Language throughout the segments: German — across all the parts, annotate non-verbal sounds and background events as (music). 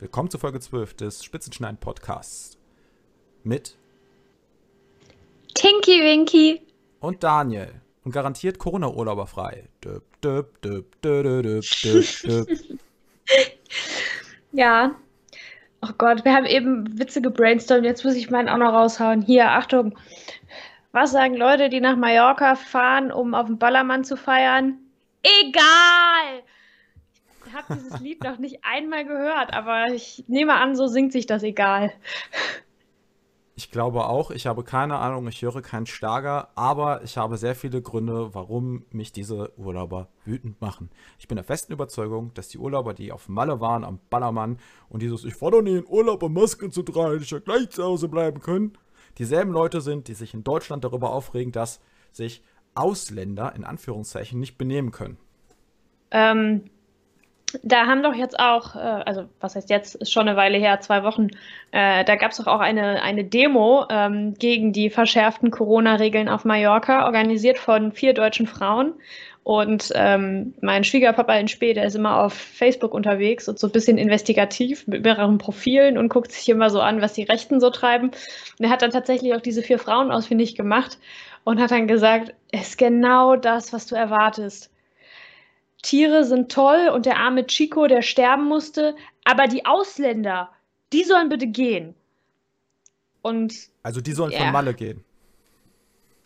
Willkommen zu Folge 12 des Spitzenschneiden Podcasts mit Tinky Winky und Daniel und garantiert Corona-Urlauberfrei. Döp, döp, döp, döp, döp, döp, (laughs) Ja. Oh Gott, wir haben eben Witze gebrainstormt. Jetzt muss ich meinen auch noch raushauen. Hier, Achtung. Was sagen Leute, die nach Mallorca fahren, um auf dem Ballermann zu feiern? Egal! Ich habe dieses Lied noch nicht einmal gehört, aber ich nehme an, so singt sich das egal. Ich glaube auch, ich habe keine Ahnung, ich höre keinen Schlager, aber ich habe sehr viele Gründe, warum mich diese Urlauber wütend machen. Ich bin der festen Überzeugung, dass die Urlauber, die auf Malle waren, am Ballermann und dieses Ich fahre doch nie in Urlaub, um Maske zu tragen, ich ja gleich zu Hause bleiben können, dieselben Leute sind, die sich in Deutschland darüber aufregen, dass sich Ausländer in Anführungszeichen nicht benehmen können. Ähm, da haben doch jetzt auch, äh, also was heißt jetzt, ist schon eine Weile her, zwei Wochen, äh, da gab es doch auch eine, eine Demo ähm, gegen die verschärften Corona-Regeln auf Mallorca, organisiert von vier deutschen Frauen. Und ähm, mein Schwiegerpapa in Spee, der ist immer auf Facebook unterwegs und so ein bisschen investigativ mit mehreren Profilen und guckt sich immer so an, was die Rechten so treiben. Und er hat dann tatsächlich auch diese vier Frauen ausfindig gemacht und hat dann gesagt, es ist genau das, was du erwartest Tiere sind toll und der arme Chico, der sterben musste, aber die Ausländer, die sollen bitte gehen. Und also die sollen ja. von Malle gehen.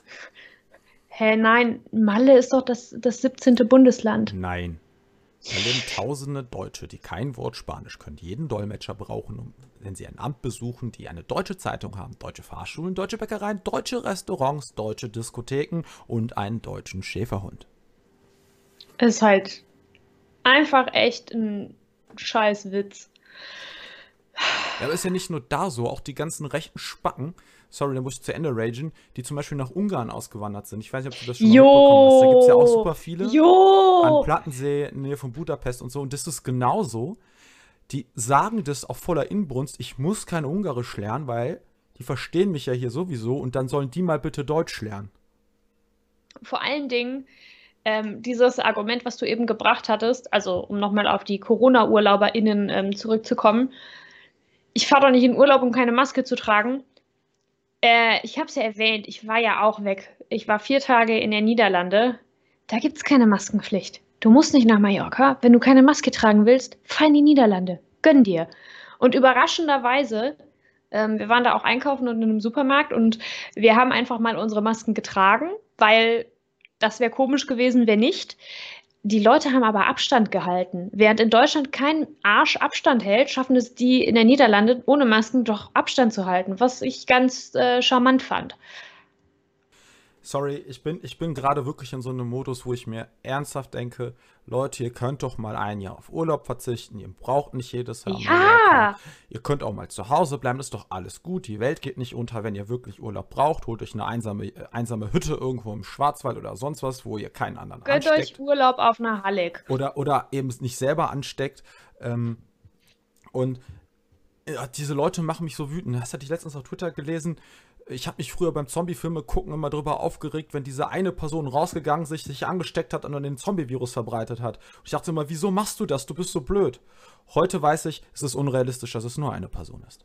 (laughs) Hä, nein, Malle ist doch das, das 17. Bundesland. Nein. Da leben tausende Deutsche, die kein Wort Spanisch können, die jeden Dolmetscher brauchen, um, wenn sie ein Amt besuchen, die eine deutsche Zeitung haben, deutsche Fahrschulen, deutsche Bäckereien, deutsche Restaurants, deutsche Diskotheken und einen deutschen Schäferhund ist halt einfach echt ein scheiß Witz. Ja, aber ist ja nicht nur da so, auch die ganzen rechten Spacken, sorry, da muss ich zu Ende ragen, die zum Beispiel nach Ungarn ausgewandert sind. Ich weiß nicht, ob du das schon mal mitbekommen hast. Da gibt es ja auch super viele. Jo. An Plattensee in der Nähe von Budapest und so. Und das ist genauso. Die sagen das auf voller Inbrunst, ich muss kein Ungarisch lernen, weil die verstehen mich ja hier sowieso und dann sollen die mal bitte Deutsch lernen. Vor allen Dingen, ähm, dieses Argument, was du eben gebracht hattest, also um nochmal auf die Corona-UrlauberInnen ähm, zurückzukommen, ich fahre doch nicht in Urlaub, um keine Maske zu tragen. Äh, ich habe es ja erwähnt, ich war ja auch weg. Ich war vier Tage in der Niederlande. Da gibt es keine Maskenpflicht. Du musst nicht nach Mallorca. Wenn du keine Maske tragen willst, fahr in die Niederlande. Gönn dir. Und überraschenderweise, ähm, wir waren da auch einkaufen und in einem Supermarkt und wir haben einfach mal unsere Masken getragen, weil das wäre komisch gewesen, wenn nicht. Die Leute haben aber Abstand gehalten. Während in Deutschland kein Arsch Abstand hält, schaffen es die in der Niederlande ohne Masken doch Abstand zu halten, was ich ganz äh, charmant fand sorry, ich bin, ich bin gerade wirklich in so einem Modus, wo ich mir ernsthaft denke, Leute, ihr könnt doch mal ein Jahr auf Urlaub verzichten, ihr braucht nicht jedes Jahr. Ja. Ihr könnt auch mal zu Hause bleiben, ist doch alles gut, die Welt geht nicht unter, wenn ihr wirklich Urlaub braucht, holt euch eine einsame, äh, einsame Hütte irgendwo im Schwarzwald oder sonst was, wo ihr keinen anderen Gönnt ansteckt. euch Urlaub auf einer Hallig. Oder, oder eben nicht selber ansteckt. Ähm, und ja, diese Leute machen mich so wütend. Das hatte ich letztens auf Twitter gelesen ich habe mich früher beim Zombie-Filme gucken immer darüber aufgeregt, wenn diese eine Person rausgegangen sich, sich angesteckt hat und dann den Zombie-Virus verbreitet hat. Und ich dachte immer, wieso machst du das? Du bist so blöd. Heute weiß ich, es ist unrealistisch, dass es nur eine Person ist.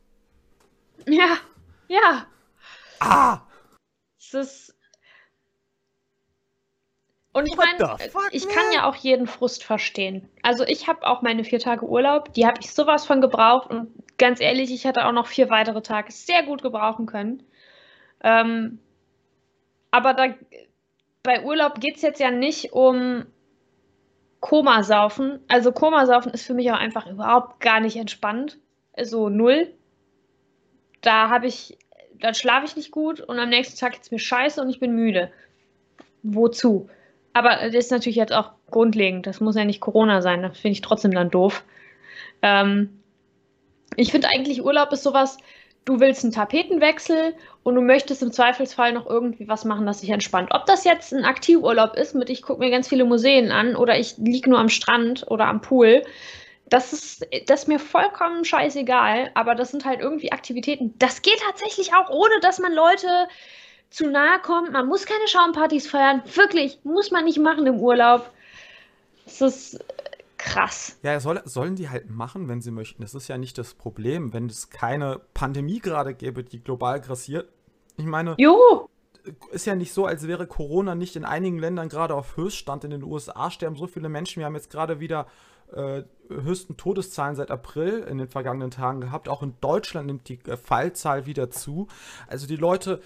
Ja, ja. Ah! Es ist. Und ich meine, ich kann ja auch jeden Frust verstehen. Also ich habe auch meine vier Tage Urlaub, die habe ich sowas von gebraucht und ganz ehrlich, ich hätte auch noch vier weitere Tage sehr gut gebrauchen können. Ähm, aber da, bei Urlaub geht es jetzt ja nicht um Komasaufen. Also Komasaufen ist für mich auch einfach überhaupt gar nicht entspannt. So null. Da habe ich, dann schlafe ich nicht gut und am nächsten Tag geht es mir scheiße und ich bin müde. Wozu? Aber das ist natürlich jetzt auch grundlegend. Das muss ja nicht Corona sein. Das finde ich trotzdem dann doof. Ähm, ich finde eigentlich Urlaub ist sowas, du willst einen Tapetenwechsel und du möchtest im Zweifelsfall noch irgendwie was machen, das dich entspannt. Ob das jetzt ein Aktivurlaub ist, mit ich gucke mir ganz viele Museen an oder ich liege nur am Strand oder am Pool, das ist, das ist mir vollkommen scheißegal, aber das sind halt irgendwie Aktivitäten. Das geht tatsächlich auch, ohne dass man Leute zu nahe kommt. Man muss keine Schaumpartys feiern. Wirklich, muss man nicht machen im Urlaub. Das ist krass. Ja, soll, sollen die halt machen, wenn sie möchten. Das ist ja nicht das Problem, wenn es keine Pandemie gerade gäbe, die global grassiert. Ich meine, jo. ist ja nicht so, als wäre Corona nicht in einigen Ländern gerade auf Höchststand. In den USA sterben so viele Menschen. Wir haben jetzt gerade wieder äh, höchsten Todeszahlen seit April in den vergangenen Tagen gehabt. Auch in Deutschland nimmt die äh, Fallzahl wieder zu. Also die Leute,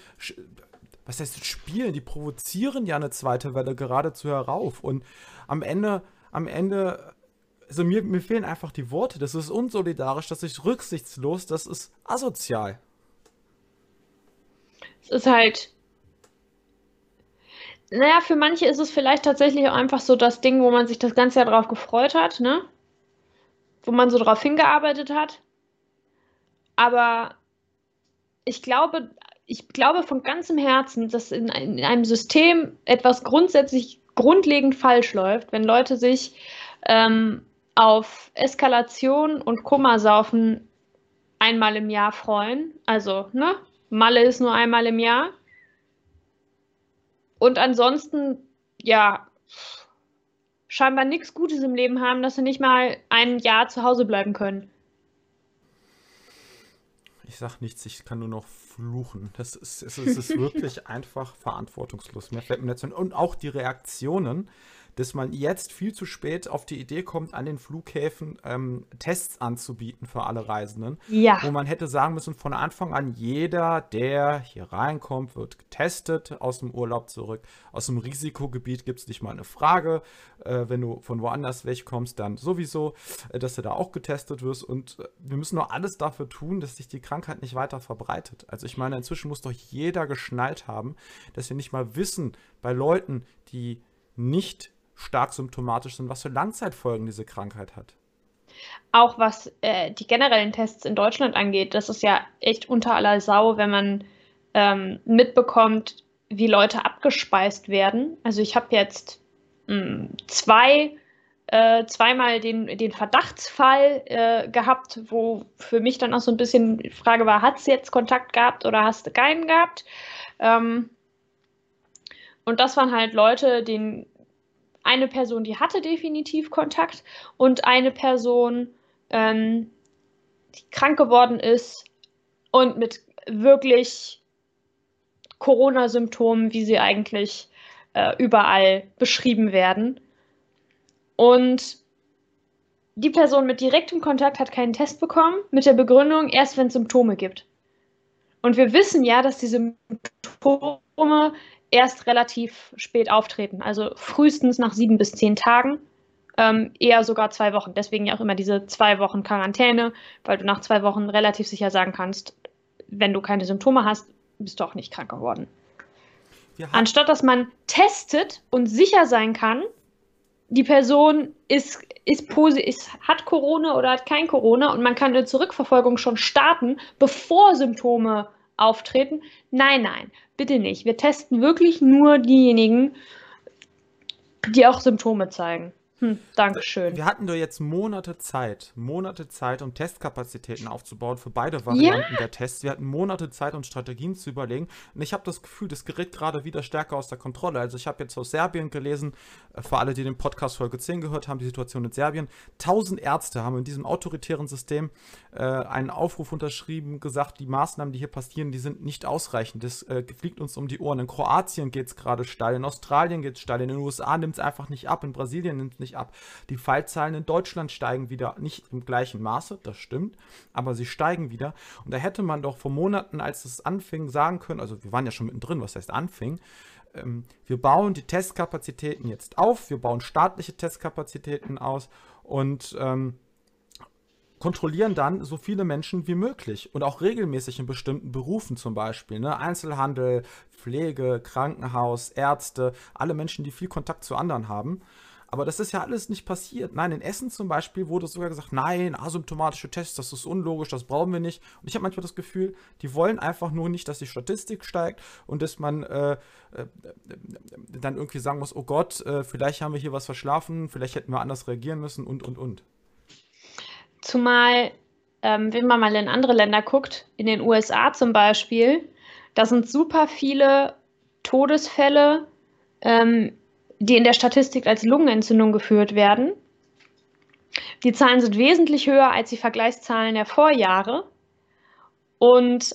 was heißt spielen, die provozieren ja eine zweite Welle geradezu herauf. Und am Ende, am Ende, also mir, mir fehlen einfach die Worte. Das ist unsolidarisch, das ist rücksichtslos, das ist asozial. Es ist halt naja, für manche ist es vielleicht tatsächlich auch einfach so das Ding, wo man sich das ganze Jahr drauf gefreut hat, ne? Wo man so drauf hingearbeitet hat. Aber ich glaube, ich glaube von ganzem Herzen, dass in, in einem System etwas grundsätzlich grundlegend falsch läuft, wenn Leute sich ähm, auf Eskalation und Kummersaufen einmal im Jahr freuen. Also, ne? Malle ist nur einmal im Jahr. Und ansonsten, ja, scheinbar nichts Gutes im Leben haben, dass sie nicht mal ein Jahr zu Hause bleiben können. Ich sag nichts, ich kann nur noch fluchen. Das ist, es ist (laughs) wirklich einfach verantwortungslos. Mehr fällt mir nicht Und auch die Reaktionen dass man jetzt viel zu spät auf die Idee kommt, an den Flughäfen ähm, Tests anzubieten für alle Reisenden. Ja. Wo man hätte sagen müssen, von Anfang an, jeder, der hier reinkommt, wird getestet aus dem Urlaub zurück. Aus dem Risikogebiet gibt es nicht mal eine Frage. Äh, wenn du von woanders wegkommst, dann sowieso, äh, dass du da auch getestet wirst. Und äh, wir müssen nur alles dafür tun, dass sich die Krankheit nicht weiter verbreitet. Also ich meine, inzwischen muss doch jeder geschnallt haben, dass wir nicht mal wissen, bei Leuten, die nicht stark symptomatisch sind, was für Langzeitfolgen diese Krankheit hat. Auch was äh, die generellen Tests in Deutschland angeht, das ist ja echt unter aller Sau, wenn man ähm, mitbekommt, wie Leute abgespeist werden. Also ich habe jetzt mh, hm, zwei, äh, zweimal den, den Verdachtsfall äh, gehabt, wo für mich dann auch so ein bisschen die Frage war, hat es jetzt Kontakt gehabt oder hast du keinen gehabt? Ähm, und das waren halt Leute, denen eine Person, die hatte definitiv Kontakt und eine Person, ähm, die krank geworden ist und mit wirklich Corona-Symptomen, wie sie eigentlich äh, überall beschrieben werden. Und die Person mit direktem Kontakt hat keinen Test bekommen, mit der Begründung, erst wenn es Symptome gibt. Und wir wissen ja, dass die Symptome erst relativ spät auftreten, also frühestens nach sieben bis zehn Tagen, ähm, eher sogar zwei Wochen. Deswegen ja auch immer diese zwei Wochen Quarantäne, weil du nach zwei Wochen relativ sicher sagen kannst, wenn du keine Symptome hast, bist du auch nicht krank geworden. Anstatt dass man testet und sicher sein kann, die Person ist, ist, ist, hat Corona oder hat kein Corona und man kann eine Zurückverfolgung schon starten, bevor Symptome auftreten. Nein, nein, bitte nicht. Wir testen wirklich nur diejenigen, die auch Symptome zeigen. Hm, Dankeschön. Wir hatten doch jetzt Monate Zeit, Monate Zeit, um Testkapazitäten aufzubauen für beide Varianten ja? der Tests. Wir hatten Monate Zeit, uns Strategien zu überlegen. Und ich habe das Gefühl, das gerät gerade wieder stärker aus der Kontrolle. Also ich habe jetzt aus Serbien gelesen, äh, für alle, die den Podcast Folge 10 gehört haben, die Situation in Serbien. Tausend Ärzte haben in diesem autoritären System äh, einen Aufruf unterschrieben, gesagt, die Maßnahmen, die hier passieren, die sind nicht ausreichend. Das äh, fliegt uns um die Ohren. In Kroatien geht es gerade steil, in Australien geht es steil, in den USA nimmt es einfach nicht ab, in Brasilien nimmt es nicht nicht ab. Die Fallzahlen in Deutschland steigen wieder, nicht im gleichen Maße, das stimmt, aber sie steigen wieder. Und da hätte man doch vor Monaten, als es anfing, sagen können, also wir waren ja schon mittendrin, was heißt anfing, ähm, wir bauen die Testkapazitäten jetzt auf, wir bauen staatliche Testkapazitäten aus und ähm, kontrollieren dann so viele Menschen wie möglich und auch regelmäßig in bestimmten Berufen zum Beispiel. Ne? Einzelhandel, Pflege, Krankenhaus, Ärzte, alle Menschen, die viel Kontakt zu anderen haben. Aber das ist ja alles nicht passiert. Nein, in Essen zum Beispiel wurde sogar gesagt, nein, asymptomatische Tests, das ist unlogisch, das brauchen wir nicht. Und ich habe manchmal das Gefühl, die wollen einfach nur nicht, dass die Statistik steigt und dass man äh, äh, dann irgendwie sagen muss, oh Gott, äh, vielleicht haben wir hier was verschlafen, vielleicht hätten wir anders reagieren müssen und, und, und. Zumal, ähm, wenn man mal in andere Länder guckt, in den USA zum Beispiel, da sind super viele Todesfälle ähm, die in der Statistik als Lungenentzündung geführt werden. Die Zahlen sind wesentlich höher als die Vergleichszahlen der Vorjahre. Und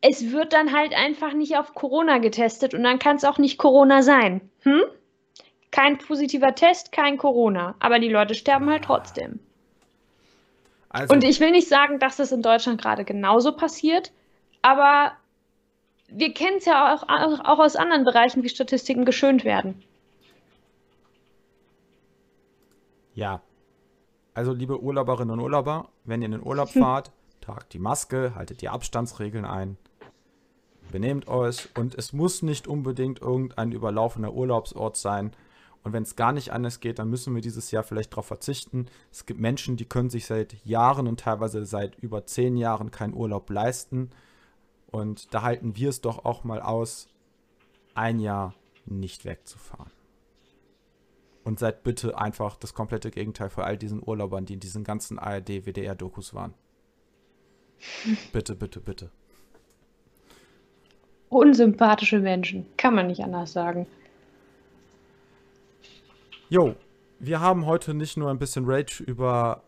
es wird dann halt einfach nicht auf Corona getestet und dann kann es auch nicht Corona sein. Hm? Kein positiver Test, kein Corona. Aber die Leute sterben halt trotzdem. Also, und ich will nicht sagen, dass das in Deutschland gerade genauso passiert, aber wir kennen es ja auch, auch aus anderen Bereichen, wie Statistiken geschönt werden. Ja. Also, liebe Urlauberinnen und Urlauber, wenn ihr in den Urlaub (laughs) fahrt, tragt die Maske, haltet die Abstandsregeln ein, benehmt euch und es muss nicht unbedingt irgendein überlaufener Urlaubsort sein, und wenn es gar nicht anders geht, dann müssen wir dieses Jahr vielleicht darauf verzichten. Es gibt Menschen, die können sich seit Jahren und teilweise seit über zehn Jahren keinen Urlaub leisten. Und da halten wir es doch auch mal aus, ein Jahr nicht wegzufahren. Und seid bitte einfach das komplette Gegenteil von all diesen Urlaubern, die in diesen ganzen ARD-WDR-Dokus waren. (laughs) bitte, bitte, bitte. Unsympathische Menschen, kann man nicht anders sagen. Jo, wir haben heute nicht nur ein bisschen Rage über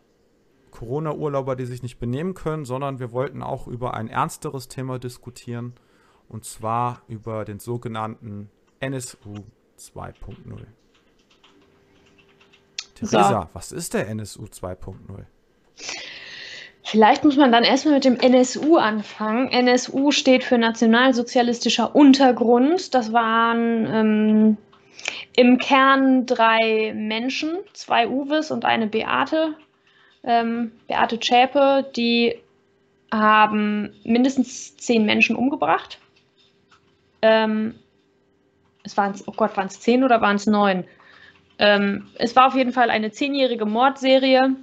Corona-Urlauber, die sich nicht benehmen können, sondern wir wollten auch über ein ernsteres Thema diskutieren. Und zwar über den sogenannten NSU 2.0. Theresa, so. was ist der NSU 2.0? Vielleicht muss man dann erstmal mit dem NSU anfangen. NSU steht für Nationalsozialistischer Untergrund. Das waren ähm, im Kern drei Menschen, zwei Uwes und eine Beate. Ähm, Beate Zschäpe, die haben mindestens zehn Menschen umgebracht. Ähm, es waren, oh Gott, waren es zehn oder waren es neun? Ähm, es war auf jeden Fall eine zehnjährige Mordserie.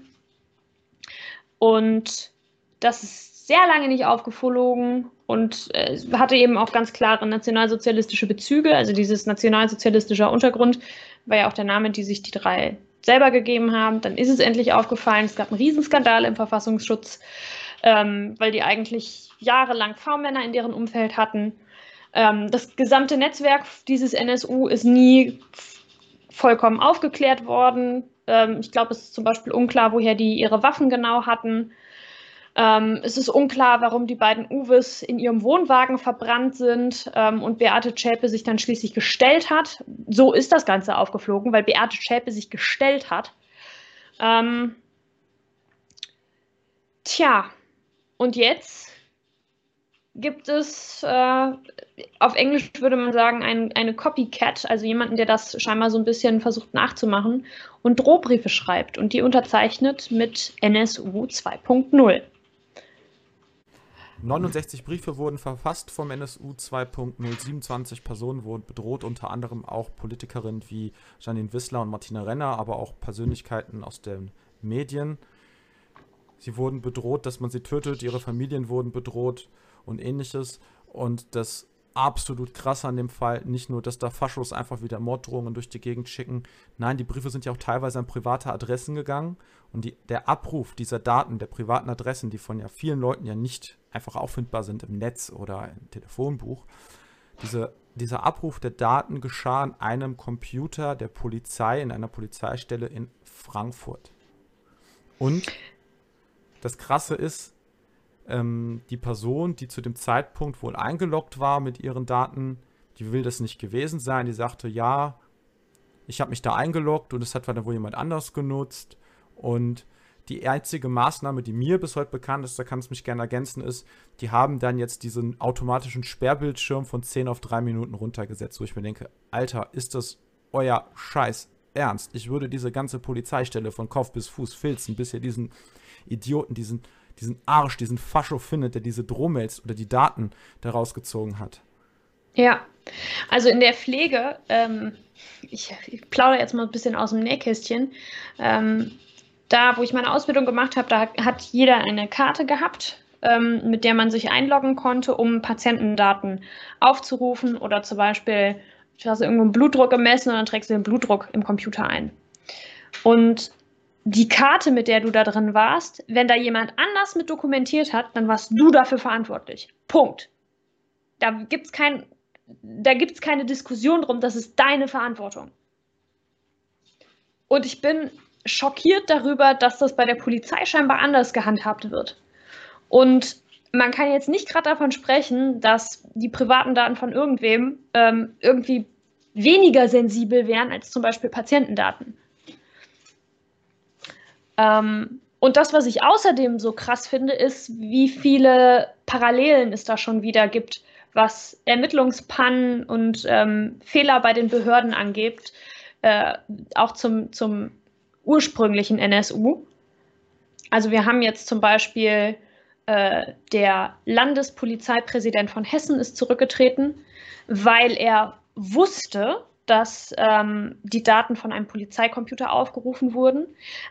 Und das ist sehr lange nicht aufgeflogen und äh, hatte eben auch ganz klare nationalsozialistische Bezüge. Also dieses nationalsozialistischer Untergrund war ja auch der Name, die sich die drei selber gegeben haben. Dann ist es endlich aufgefallen, es gab einen Riesenskandal im Verfassungsschutz, ähm, weil die eigentlich jahrelang V-Männer in deren Umfeld hatten. Ähm, das gesamte Netzwerk dieses NSU ist nie vollkommen aufgeklärt worden. Ähm, ich glaube, es ist zum Beispiel unklar, woher die ihre Waffen genau hatten. Ähm, es ist unklar, warum die beiden Uwes in ihrem Wohnwagen verbrannt sind ähm, und Beate Zschäpe sich dann schließlich gestellt hat. So ist das Ganze aufgeflogen, weil Beate Zschäpe sich gestellt hat. Ähm, tja, und jetzt gibt es, äh, auf Englisch würde man sagen, ein, eine Copycat, also jemanden, der das scheinbar so ein bisschen versucht nachzumachen und Drohbriefe schreibt und die unterzeichnet mit NSU 2.0. 69 Briefe wurden verfasst vom NSU 2.0, 27 Personen wurden bedroht, unter anderem auch Politikerinnen wie Janine Wissler und Martina Renner, aber auch Persönlichkeiten aus den Medien. Sie wurden bedroht, dass man sie tötet, ihre Familien wurden bedroht und ähnliches. Und das absolut krass an dem Fall, nicht nur, dass da Faschos einfach wieder Morddrohungen durch die Gegend schicken. Nein, die Briefe sind ja auch teilweise an private Adressen gegangen. Und die, der Abruf dieser Daten, der privaten Adressen, die von ja vielen Leuten ja nicht einfach auffindbar sind im Netz oder im Telefonbuch, diese, dieser Abruf der Daten geschah an einem Computer der Polizei in einer Polizeistelle in Frankfurt. Und das Krasse ist, ähm, die Person, die zu dem Zeitpunkt wohl eingeloggt war mit ihren Daten, die will das nicht gewesen sein. Die sagte, ja, ich habe mich da eingeloggt und es hat dann wohl jemand anders genutzt. Und die einzige Maßnahme, die mir bis heute bekannt ist, da kann es mich gerne ergänzen, ist, die haben dann jetzt diesen automatischen Sperrbildschirm von 10 auf 3 Minuten runtergesetzt, wo ich mir denke, Alter, ist das euer Scheiß ernst? Ich würde diese ganze Polizeistelle von Kopf bis Fuß filzen, bis ihr diesen Idioten, diesen diesen Arsch, diesen Fascho findet, der diese Drohmails oder die Daten daraus gezogen hat. Ja, also in der Pflege, ähm, ich, ich plaudere jetzt mal ein bisschen aus dem Nähkästchen. Ähm, da, wo ich meine Ausbildung gemacht habe, da hat jeder eine Karte gehabt, ähm, mit der man sich einloggen konnte, um Patientendaten aufzurufen oder zum Beispiel, du hast irgendwo einen Blutdruck gemessen und dann trägst du den Blutdruck im Computer ein. Und die Karte, mit der du da drin warst, wenn da jemand anders mit dokumentiert hat, dann warst du dafür verantwortlich. Punkt. Da gibt es kein, keine Diskussion drum, das ist deine Verantwortung. Und ich bin schockiert darüber, dass das bei der Polizei scheinbar anders gehandhabt wird. Und man kann jetzt nicht gerade davon sprechen, dass die privaten Daten von irgendwem ähm, irgendwie weniger sensibel wären als zum Beispiel Patientendaten. Ähm, und das, was ich außerdem so krass finde, ist, wie viele Parallelen es da schon wieder gibt, was Ermittlungspannen und ähm, Fehler bei den Behörden angeht, äh, auch zum, zum ursprünglichen NSU. Also wir haben jetzt zum Beispiel äh, der Landespolizeipräsident von Hessen ist zurückgetreten, weil er wusste, dass ähm, die Daten von einem Polizeicomputer aufgerufen wurden.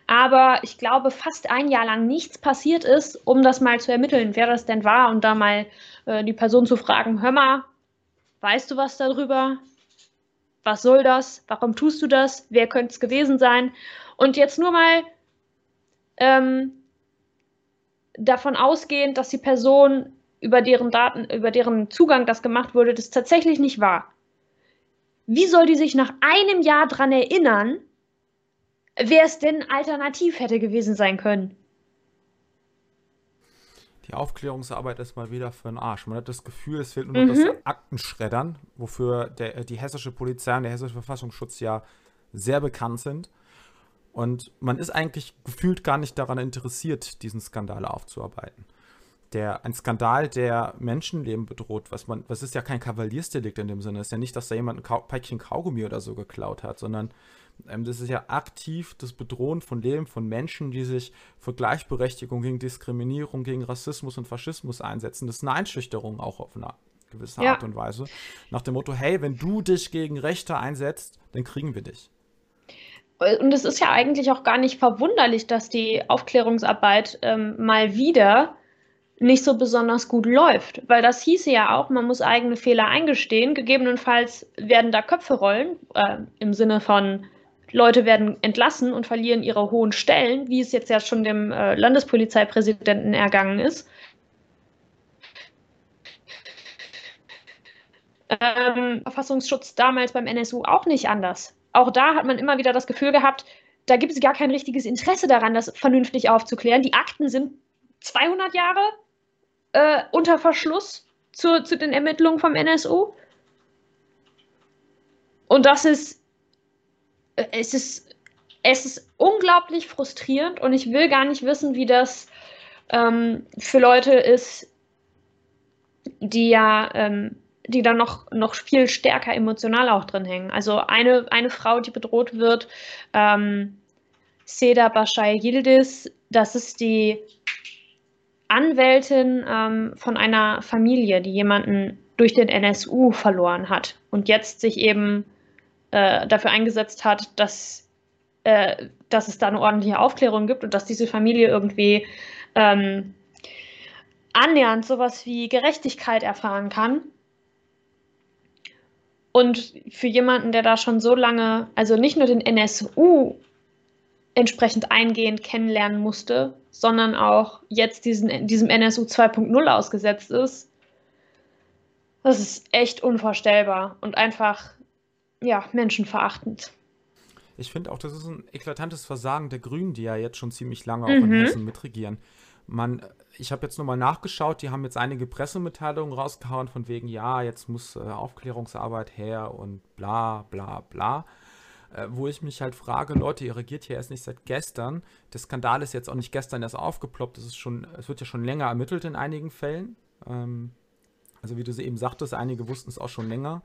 Aber ich glaube, fast ein Jahr lang nichts passiert ist, um das mal zu ermitteln, wer das denn war und da mal äh, die Person zu fragen, hör mal, weißt du was darüber? Was soll das? Warum tust du das? Wer könnte es gewesen sein? Und jetzt nur mal ähm, davon ausgehend, dass die Person, über deren Daten, über deren Zugang das gemacht wurde, das tatsächlich nicht war. Wie soll die sich nach einem Jahr daran erinnern, wer es denn alternativ hätte gewesen sein können? Die Aufklärungsarbeit ist mal wieder für den Arsch. Man hat das Gefühl, es fehlt nur noch mhm. das Aktenschreddern, wofür der, die hessische Polizei und der hessische Verfassungsschutz ja sehr bekannt sind. Und man ist eigentlich gefühlt gar nicht daran interessiert, diesen Skandal aufzuarbeiten. Der, ein Skandal, der Menschenleben bedroht, was man, was ist ja kein Kavaliersdelikt in dem Sinne, ist ja nicht, dass da jemand ein Kau Päckchen Kaugummi oder so geklaut hat, sondern ähm, das ist ja aktiv das Bedrohen von Leben von Menschen, die sich für Gleichberechtigung, gegen Diskriminierung, gegen Rassismus und Faschismus einsetzen. Das ist eine Einschüchterung auch auf eine gewisse ja. Art und Weise. Nach dem Motto, hey, wenn du dich gegen Rechte einsetzt, dann kriegen wir dich. Und es ist ja eigentlich auch gar nicht verwunderlich, dass die Aufklärungsarbeit ähm, mal wieder nicht so besonders gut läuft, weil das hieße ja auch, man muss eigene Fehler eingestehen. Gegebenenfalls werden da Köpfe rollen, äh, im Sinne von Leute werden entlassen und verlieren ihre hohen Stellen, wie es jetzt ja schon dem äh, Landespolizeipräsidenten ergangen ist. Ähm, Verfassungsschutz damals beim NSU auch nicht anders auch da hat man immer wieder das Gefühl gehabt, da gibt es gar kein richtiges Interesse daran, das vernünftig aufzuklären. Die Akten sind 200 Jahre äh, unter Verschluss zu, zu den Ermittlungen vom NSU. Und das ist, äh, es ist, es ist unglaublich frustrierend und ich will gar nicht wissen, wie das ähm, für Leute ist, die ja ähm, die dann noch, noch viel stärker emotional auch drin hängen. Also eine, eine Frau, die bedroht wird, ähm, Seda Bashai Yildiz, das ist die Anwältin ähm, von einer Familie, die jemanden durch den NSU verloren hat und jetzt sich eben äh, dafür eingesetzt hat, dass, äh, dass es da eine ordentliche Aufklärung gibt und dass diese Familie irgendwie ähm, annähernd sowas wie Gerechtigkeit erfahren kann. Und für jemanden, der da schon so lange, also nicht nur den NSU entsprechend eingehend kennenlernen musste, sondern auch jetzt diesen, diesem NSU 2.0 ausgesetzt ist, das ist echt unvorstellbar und einfach, ja, menschenverachtend. Ich finde auch, das ist ein eklatantes Versagen der Grünen, die ja jetzt schon ziemlich lange auch mhm. in Hessen mitregieren. Man ich habe jetzt nochmal nachgeschaut, die haben jetzt einige Pressemitteilungen rausgehauen von wegen, ja, jetzt muss äh, Aufklärungsarbeit her und bla bla bla. Äh, wo ich mich halt frage, Leute, ihr regiert hier erst nicht seit gestern. Der Skandal ist jetzt auch nicht gestern erst aufgeploppt, es, ist schon, es wird ja schon länger ermittelt in einigen Fällen. Ähm, also wie du sie eben sagtest, einige wussten es auch schon länger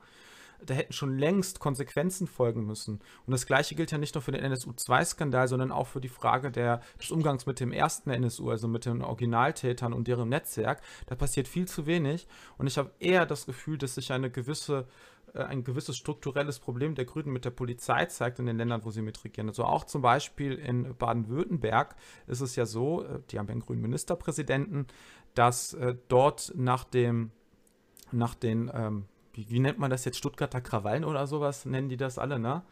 da hätten schon längst Konsequenzen folgen müssen. Und das gleiche gilt ja nicht nur für den NSU-2-Skandal, sondern auch für die Frage der, des Umgangs mit dem ersten NSU, also mit den Originaltätern und deren Netzwerk. Da passiert viel zu wenig. Und ich habe eher das Gefühl, dass sich eine gewisse äh, ein gewisses strukturelles Problem der Grünen mit der Polizei zeigt in den Ländern, wo sie mitregieren. Also auch zum Beispiel in Baden-Württemberg ist es ja so, äh, die haben ja einen grünen Ministerpräsidenten, dass äh, dort nach dem nach den ähm, wie, wie, nennt man das jetzt, Stuttgarter Krawallen oder sowas, nennen die das alle, ne?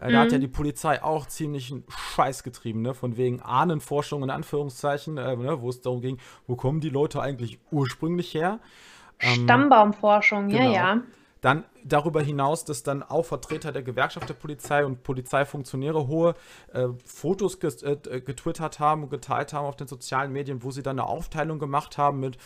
Äh, mhm. Da hat ja mhm. die Polizei auch ziemlich einen Scheiß getrieben, ne? Von wegen Ahnenforschung in Anführungszeichen, äh, ne? wo es darum ging, wo kommen die Leute eigentlich ursprünglich her? Ähm, Stammbaumforschung, genau. ja, ja. Dann darüber hinaus, dass dann auch Vertreter der Gewerkschaft der Polizei und Polizeifunktionäre hohe äh, Fotos äh, getwittert haben und geteilt haben auf den sozialen Medien, wo sie dann eine Aufteilung gemacht haben mit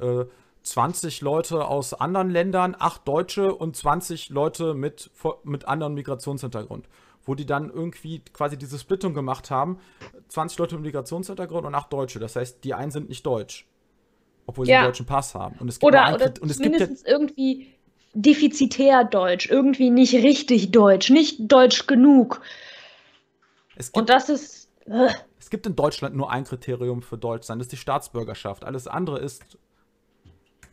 äh, 20 Leute aus anderen Ländern, 8 Deutsche und 20 Leute mit, mit anderem Migrationshintergrund. Wo die dann irgendwie quasi diese Splittung gemacht haben: 20 Leute mit Migrationshintergrund und 8 Deutsche. Das heißt, die einen sind nicht deutsch. Obwohl sie ja. einen deutschen Pass haben. Und es gibt oder, oder und es mindestens gibt ja, irgendwie defizitär deutsch, irgendwie nicht richtig deutsch, nicht deutsch genug. Und das ist. Äh. Es gibt in Deutschland nur ein Kriterium für Deutschsein, das ist die Staatsbürgerschaft. Alles andere ist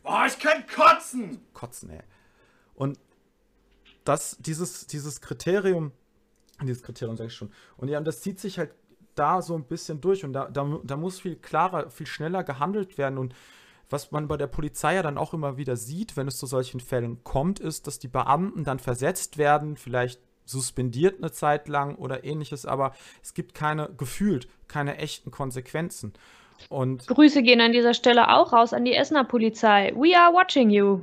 Oh, ich kann kotzen! Kotzen, ey. Und das, dieses, dieses Kriterium, dieses Kriterium sag ich schon. Und ja, das zieht sich halt da so ein bisschen durch und da, da, da muss viel klarer, viel schneller gehandelt werden und was man bei der Polizei ja dann auch immer wieder sieht, wenn es zu solchen Fällen kommt, ist, dass die Beamten dann versetzt werden, vielleicht suspendiert eine Zeit lang oder ähnliches, aber es gibt keine, gefühlt, keine echten Konsequenzen. Und Grüße gehen an dieser Stelle auch raus an die Essener Polizei. We are watching you.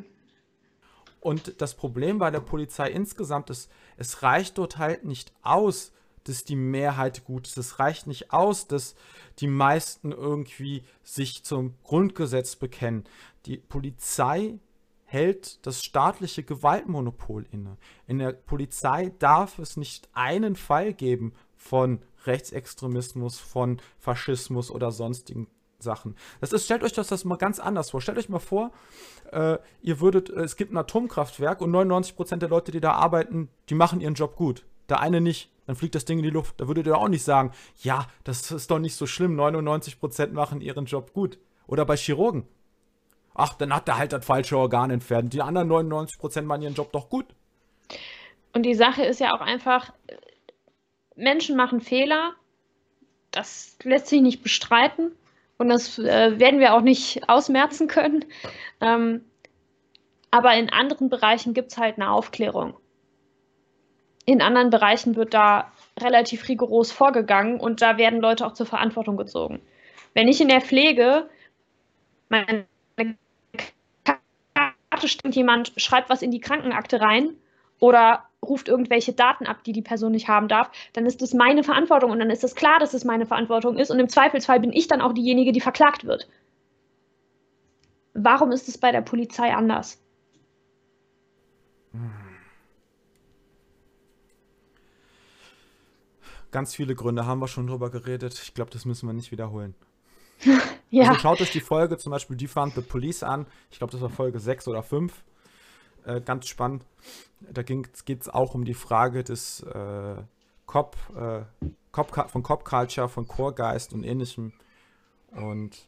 Und das Problem bei der Polizei insgesamt ist, es reicht dort halt nicht aus, dass die Mehrheit gut ist. Es reicht nicht aus, dass die meisten irgendwie sich zum Grundgesetz bekennen. Die Polizei hält das staatliche Gewaltmonopol inne. In der Polizei darf es nicht einen Fall geben von Rechtsextremismus, von Faschismus oder sonstigen Sachen. Das ist, stellt euch das, das mal ganz anders vor. Stellt euch mal vor, äh, ihr würdet, äh, es gibt ein Atomkraftwerk und 99% der Leute, die da arbeiten, die machen ihren Job gut. Der eine nicht, dann fliegt das Ding in die Luft. Da würdet ihr auch nicht sagen, ja, das ist doch nicht so schlimm, 99% machen ihren Job gut. Oder bei Chirurgen. Ach, dann hat der halt das falsche Organ entfernt. Die anderen 99% machen ihren Job doch gut. Und die Sache ist ja auch einfach, Menschen machen Fehler, das lässt sich nicht bestreiten und das äh, werden wir auch nicht ausmerzen können. Ähm, aber in anderen Bereichen gibt es halt eine Aufklärung. In anderen Bereichen wird da relativ rigoros vorgegangen und da werden Leute auch zur Verantwortung gezogen. Wenn ich in der Pflege meine Karte stimmt, jemand schreibt was in die Krankenakte rein oder ruft irgendwelche Daten ab, die die Person nicht haben darf, dann ist das meine Verantwortung und dann ist es klar, dass es meine Verantwortung ist und im Zweifelsfall bin ich dann auch diejenige, die verklagt wird. Warum ist es bei der Polizei anders? Ganz viele Gründe haben wir schon drüber geredet. Ich glaube, das müssen wir nicht wiederholen. (laughs) ja. Also schaut euch die Folge zum Beispiel Die Fund the Police an. Ich glaube, das war Folge 6 oder 5 äh, ganz spannend. Da geht es auch um die Frage des äh, Cop, äh, Cop, von Cop Culture, von Chorgeist und ähnlichem. Und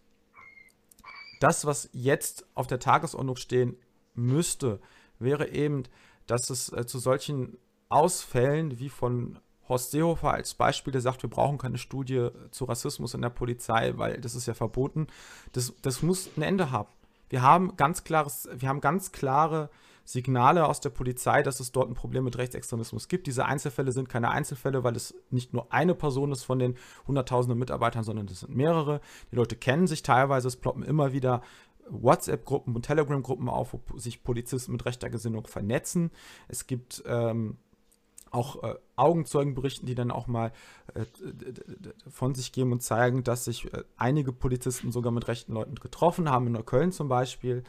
das, was jetzt auf der Tagesordnung stehen müsste, wäre eben, dass es äh, zu solchen Ausfällen wie von Horst Seehofer als Beispiel, der sagt, wir brauchen keine Studie zu Rassismus in der Polizei, weil das ist ja verboten. Das, das muss ein Ende haben. Wir haben ganz klares, wir haben ganz klare Signale aus der Polizei, dass es dort ein Problem mit Rechtsextremismus gibt. Diese Einzelfälle sind keine Einzelfälle, weil es nicht nur eine Person ist von den hunderttausenden Mitarbeitern, sondern es sind mehrere. Die Leute kennen sich teilweise, es ploppen immer wieder WhatsApp-Gruppen und Telegram-Gruppen auf, wo sich Polizisten mit rechter Gesinnung vernetzen. Es gibt ähm, auch äh, Augenzeugenberichten, die dann auch mal äh, von sich geben und zeigen, dass sich äh, einige Polizisten sogar mit rechten Leuten getroffen haben, in Neukölln zum Beispiel.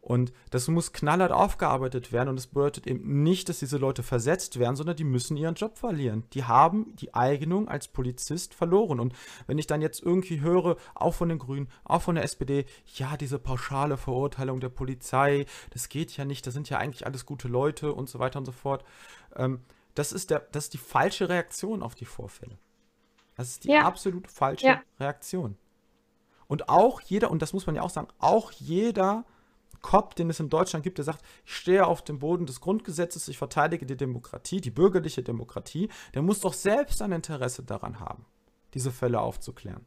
Und das muss knallhart aufgearbeitet werden. Und das bedeutet eben nicht, dass diese Leute versetzt werden, sondern die müssen ihren Job verlieren. Die haben die Eignung als Polizist verloren. Und wenn ich dann jetzt irgendwie höre, auch von den Grünen, auch von der SPD, ja, diese pauschale Verurteilung der Polizei, das geht ja nicht, das sind ja eigentlich alles gute Leute und so weiter und so fort. Ähm, das, ist der, das ist die falsche Reaktion auf die Vorfälle. Das ist die ja. absolut falsche ja. Reaktion. Und auch jeder, und das muss man ja auch sagen, auch jeder Cop, den es in Deutschland gibt, der sagt, ich stehe auf dem Boden des Grundgesetzes, ich verteidige die Demokratie, die bürgerliche Demokratie, der muss doch selbst ein Interesse daran haben, diese Fälle aufzuklären.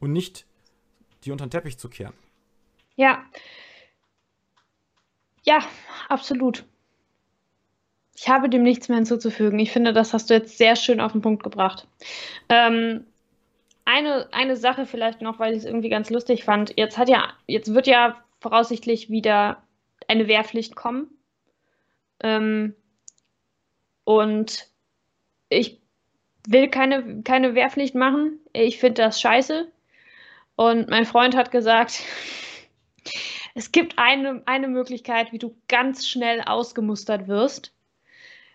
Und nicht die unter den Teppich zu kehren. Ja. Ja, absolut. Ich habe dem nichts mehr hinzuzufügen. Ich finde, das hast du jetzt sehr schön auf den Punkt gebracht. Ähm, eine, eine Sache vielleicht noch, weil ich es irgendwie ganz lustig fand. Jetzt hat ja, jetzt wird ja voraussichtlich wieder eine Wehrpflicht kommen. Ähm, und ich will keine, keine Wehrpflicht machen. Ich finde das scheiße. Und mein Freund hat gesagt, (laughs) es gibt eine, eine Möglichkeit, wie du ganz schnell ausgemustert wirst.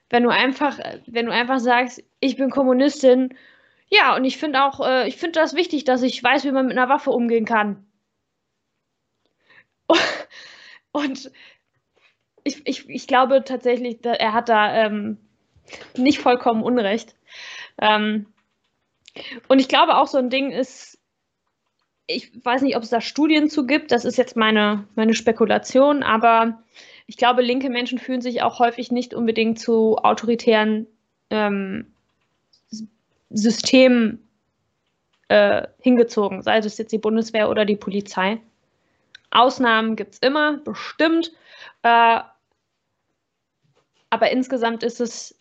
Wenn du einfach, wenn du einfach sagst, ich bin Kommunistin, ja, und ich finde auch, äh, ich finde das wichtig, dass ich weiß, wie man mit einer Waffe umgehen kann. (laughs) Und ich, ich, ich glaube tatsächlich, er hat da ähm, nicht vollkommen Unrecht. Ähm, und ich glaube auch, so ein Ding ist, ich weiß nicht, ob es da Studien zu gibt, das ist jetzt meine, meine Spekulation, aber ich glaube, linke Menschen fühlen sich auch häufig nicht unbedingt zu autoritären ähm, Systemen äh, hingezogen, sei es jetzt die Bundeswehr oder die Polizei. Ausnahmen gibt es immer, bestimmt. Äh, aber insgesamt ist es.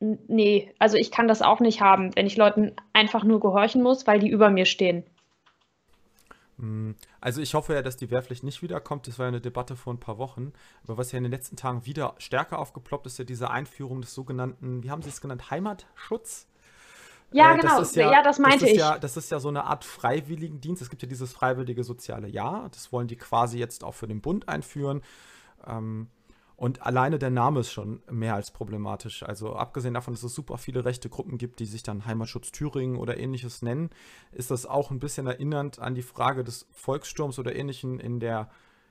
Nee, also ich kann das auch nicht haben, wenn ich Leuten einfach nur gehorchen muss, weil die über mir stehen. Hm, also ich hoffe ja, dass die Wehrpflicht nicht wiederkommt. Das war ja eine Debatte vor ein paar Wochen. Aber was ja in den letzten Tagen wieder stärker aufgeploppt ist, ja diese Einführung des sogenannten, wie haben Sie es genannt, Heimatschutz? Ja, äh, genau. Das ja, ja, das meinte das ich. Ja, das ist ja so eine Art Freiwilligendienst. Es gibt ja dieses freiwillige soziale Jahr. Das wollen die quasi jetzt auch für den Bund einführen. Ähm, und alleine der Name ist schon mehr als problematisch. Also abgesehen davon, dass es super viele rechte Gruppen gibt, die sich dann Heimatschutz Thüringen oder ähnliches nennen, ist das auch ein bisschen erinnernd an die Frage des Volkssturms oder ähnlichen in der,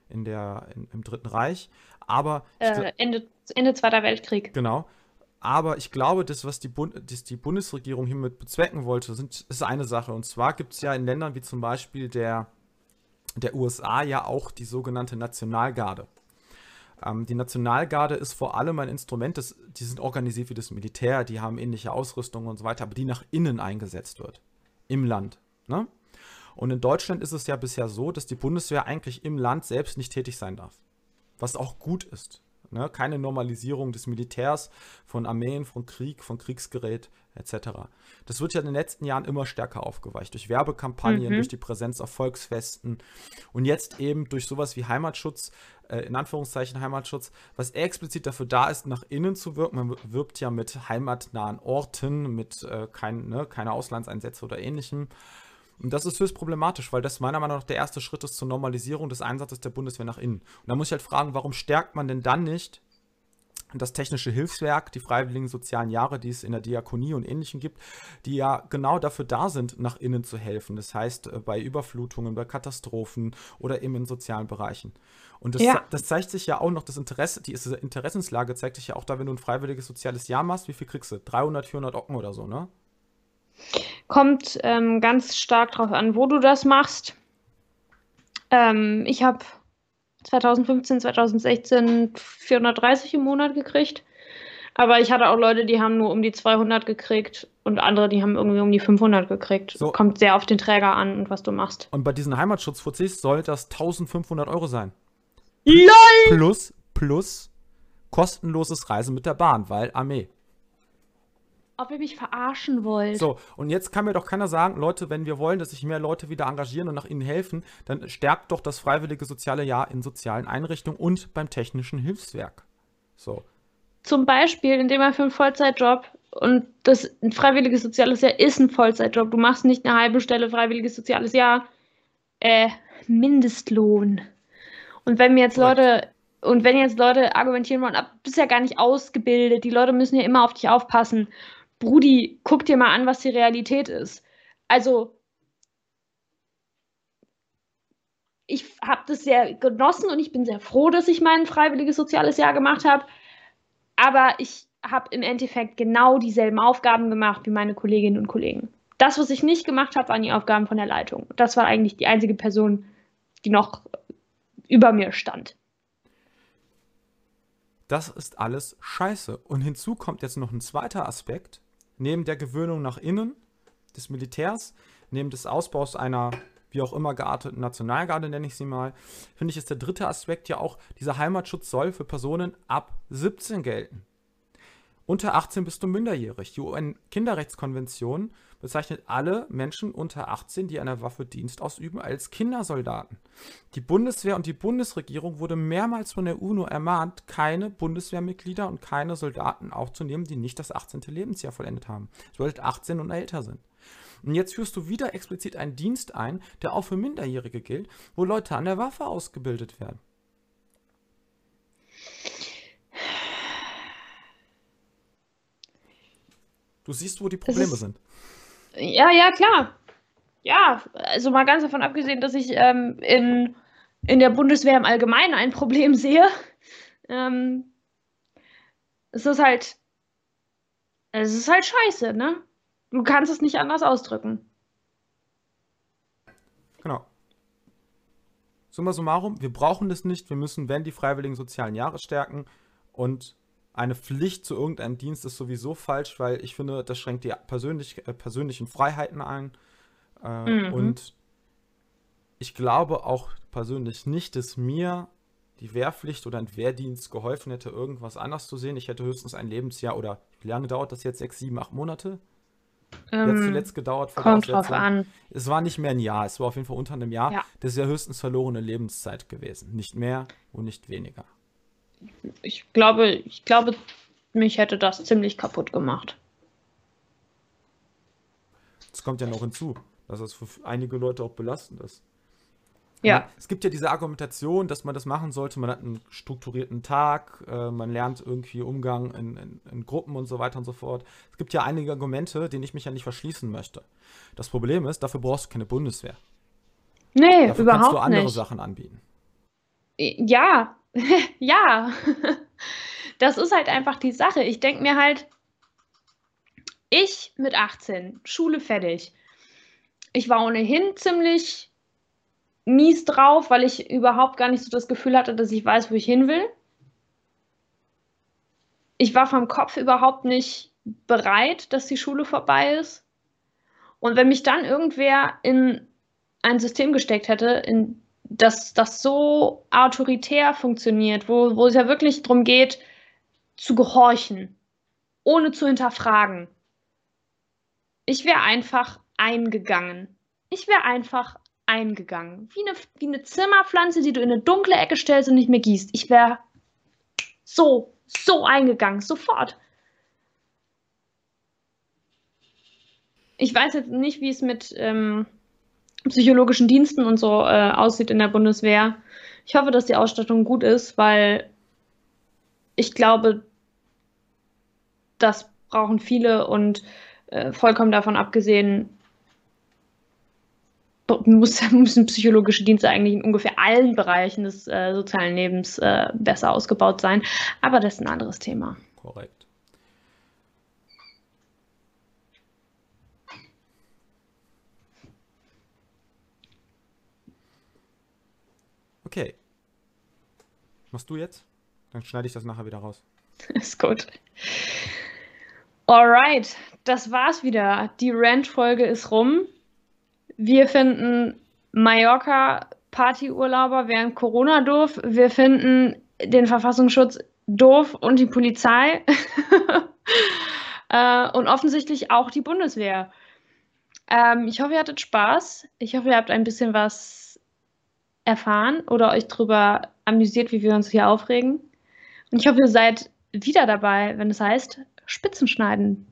in der, in, im Dritten Reich. Aber äh, Ende, Ende Zweiter Weltkrieg. Genau. Aber ich glaube, das, was die, Bund das die Bundesregierung hiermit bezwecken wollte, sind, ist eine Sache. Und zwar gibt es ja in Ländern wie zum Beispiel der, der USA ja auch die sogenannte Nationalgarde. Ähm, die Nationalgarde ist vor allem ein Instrument, das, die sind organisiert wie das Militär, die haben ähnliche Ausrüstung und so weiter, aber die nach innen eingesetzt wird. Im Land. Ne? Und in Deutschland ist es ja bisher so, dass die Bundeswehr eigentlich im Land selbst nicht tätig sein darf. Was auch gut ist. Ne? Keine Normalisierung des Militärs, von Armeen, von Krieg, von Kriegsgerät etc. Das wird ja in den letzten Jahren immer stärker aufgeweicht. Durch Werbekampagnen, mhm. durch die Präsenz auf Volksfesten und jetzt eben durch sowas wie Heimatschutz, äh, in Anführungszeichen Heimatschutz, was explizit dafür da ist, nach innen zu wirken. Man wirbt ja mit heimatnahen Orten, mit äh, kein, ne, keine Auslandseinsätze oder ähnlichem. Und das ist höchst problematisch, weil das meiner Meinung nach der erste Schritt ist zur Normalisierung des Einsatzes der Bundeswehr nach innen. Und da muss ich halt fragen, warum stärkt man denn dann nicht das technische Hilfswerk, die freiwilligen sozialen Jahre, die es in der Diakonie und Ähnlichem gibt, die ja genau dafür da sind, nach innen zu helfen. Das heißt, äh, bei Überflutungen, bei Katastrophen oder eben in sozialen Bereichen. Und das, ja. das zeigt sich ja auch noch, das Interesse, die Interessenslage zeigt sich ja auch da, wenn du ein freiwilliges soziales Jahr machst, wie viel kriegst du? 300, 400 Ocken oder so, ne? Kommt ähm, ganz stark darauf an, wo du das machst. Ähm, ich habe 2015, 2016 430 im Monat gekriegt. Aber ich hatte auch Leute, die haben nur um die 200 gekriegt und andere, die haben irgendwie um die 500 gekriegt. So. Kommt sehr auf den Träger an und was du machst. Und bei diesen Heimatschutzfuzis soll das 1500 Euro sein. LOL! Plus, plus kostenloses Reisen mit der Bahn, weil Armee ob ihr mich verarschen wollt. So, und jetzt kann mir doch keiner sagen, Leute, wenn wir wollen, dass sich mehr Leute wieder engagieren und nach ihnen helfen, dann stärkt doch das freiwillige soziale Jahr in sozialen Einrichtungen und beim technischen Hilfswerk. So. Zum Beispiel, indem er für einen Vollzeitjob und das ein freiwilliges soziales Jahr ist ein Vollzeitjob. Du machst nicht eine halbe Stelle freiwilliges soziales Jahr. Äh, Mindestlohn. Und wenn mir jetzt Leute und wenn jetzt Leute argumentieren wollen, du bist ja gar nicht ausgebildet, die Leute müssen ja immer auf dich aufpassen. Brudi, guck dir mal an, was die Realität ist. Also, ich habe das sehr genossen und ich bin sehr froh, dass ich mein freiwilliges soziales Jahr gemacht habe. Aber ich habe im Endeffekt genau dieselben Aufgaben gemacht wie meine Kolleginnen und Kollegen. Das, was ich nicht gemacht habe, waren die Aufgaben von der Leitung. Das war eigentlich die einzige Person, die noch über mir stand. Das ist alles scheiße. Und hinzu kommt jetzt noch ein zweiter Aspekt, neben der Gewöhnung nach innen des Militärs, neben des Ausbaus einer wie auch immer gearteten Nationalgarde, nenne ich sie mal, finde ich, ist der dritte Aspekt ja auch, dieser Heimatschutz soll für Personen ab 17 gelten. Unter 18 bist du minderjährig. Die UN-Kinderrechtskonvention bezeichnet alle Menschen unter 18, die der Waffe Dienst ausüben, als Kindersoldaten. Die Bundeswehr und die Bundesregierung wurde mehrmals von der UNO ermahnt, keine Bundeswehrmitglieder und keine Soldaten aufzunehmen, die nicht das 18. Lebensjahr vollendet haben. Sollte 18 und älter sind. Und jetzt führst du wieder explizit einen Dienst ein, der auch für Minderjährige gilt, wo Leute an der Waffe ausgebildet werden. Du siehst, wo die Probleme ist, sind. Ja, ja, klar. Ja, also mal ganz davon abgesehen, dass ich ähm, in, in der Bundeswehr im Allgemeinen ein Problem (laughs) sehe. Ähm, es ist halt, es ist halt scheiße, ne? Du kannst es nicht anders ausdrücken. Genau. Summa summarum, wir brauchen das nicht. Wir müssen, wenn die freiwilligen sozialen Jahre stärken und eine Pflicht zu irgendeinem Dienst ist sowieso falsch, weil ich finde, das schränkt die persönlich, äh, persönlichen Freiheiten ein. Äh, mhm. Und ich glaube auch persönlich nicht, dass mir die Wehrpflicht oder ein Wehrdienst geholfen hätte, irgendwas anders zu sehen. Ich hätte höchstens ein Lebensjahr oder wie lange dauert das jetzt? Sechs, sieben, acht Monate? Ähm, jetzt zuletzt gedauert. Kommt drauf an. Es war nicht mehr ein Jahr, es war auf jeden Fall unter einem Jahr. Ja. Das ist ja höchstens verlorene Lebenszeit gewesen. Nicht mehr und nicht weniger. Ich glaube, ich glaube, mich hätte das ziemlich kaputt gemacht. Das kommt ja noch hinzu, dass es für einige Leute auch belastend ist. Ja. Es gibt ja diese Argumentation, dass man das machen sollte. Man hat einen strukturierten Tag, äh, man lernt irgendwie Umgang in, in, in, Gruppen und so weiter und so fort. Es gibt ja einige Argumente, denen ich mich ja nicht verschließen möchte. Das Problem ist, dafür brauchst du keine Bundeswehr. Nee, dafür überhaupt kannst du andere nicht. Sachen anbieten. Ja, (laughs) ja. das ist halt einfach die Sache. Ich denke mir halt, ich mit 18, Schule fertig. Ich war ohnehin ziemlich mies drauf, weil ich überhaupt gar nicht so das Gefühl hatte, dass ich weiß, wo ich hin will. Ich war vom Kopf überhaupt nicht bereit, dass die Schule vorbei ist. Und wenn mich dann irgendwer in ein System gesteckt hätte, in das, das so autoritär funktioniert, wo, wo es ja wirklich darum geht, zu gehorchen, ohne zu hinterfragen. Ich wäre einfach eingegangen. Ich wäre einfach eingegangen. Wie eine, wie eine Zimmerpflanze, die du in eine dunkle Ecke stellst und nicht mehr gießt. Ich wäre so, so eingegangen, sofort. Ich weiß jetzt nicht, wie es mit ähm, psychologischen Diensten und so äh, aussieht in der Bundeswehr. Ich hoffe, dass die Ausstattung gut ist, weil ich glaube, das brauchen viele und äh, vollkommen davon abgesehen, muss, (laughs) müssen psychologische Dienste eigentlich in ungefähr allen Bereichen des äh, sozialen Lebens äh, besser ausgebaut sein. Aber das ist ein anderes Thema. Korrekt. Okay. Machst du jetzt? Dann schneide ich das nachher wieder raus. (laughs) ist gut. Alright, das war's wieder. Die Rant-Folge ist rum. Wir finden Mallorca Partyurlauber während Corona doof. Wir finden den Verfassungsschutz doof und die Polizei. (laughs) äh, und offensichtlich auch die Bundeswehr. Ähm, ich hoffe, ihr hattet Spaß. Ich hoffe, ihr habt ein bisschen was erfahren oder euch darüber amüsiert, wie wir uns hier aufregen. Und ich hoffe, ihr seid wieder dabei, wenn es heißt Spitzenschneiden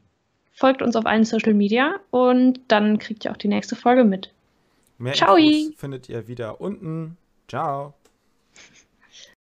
folgt uns auf allen Social Media und dann kriegt ihr auch die nächste Folge mit. Mehr Ciao. Infos findet ihr wieder unten. Ciao.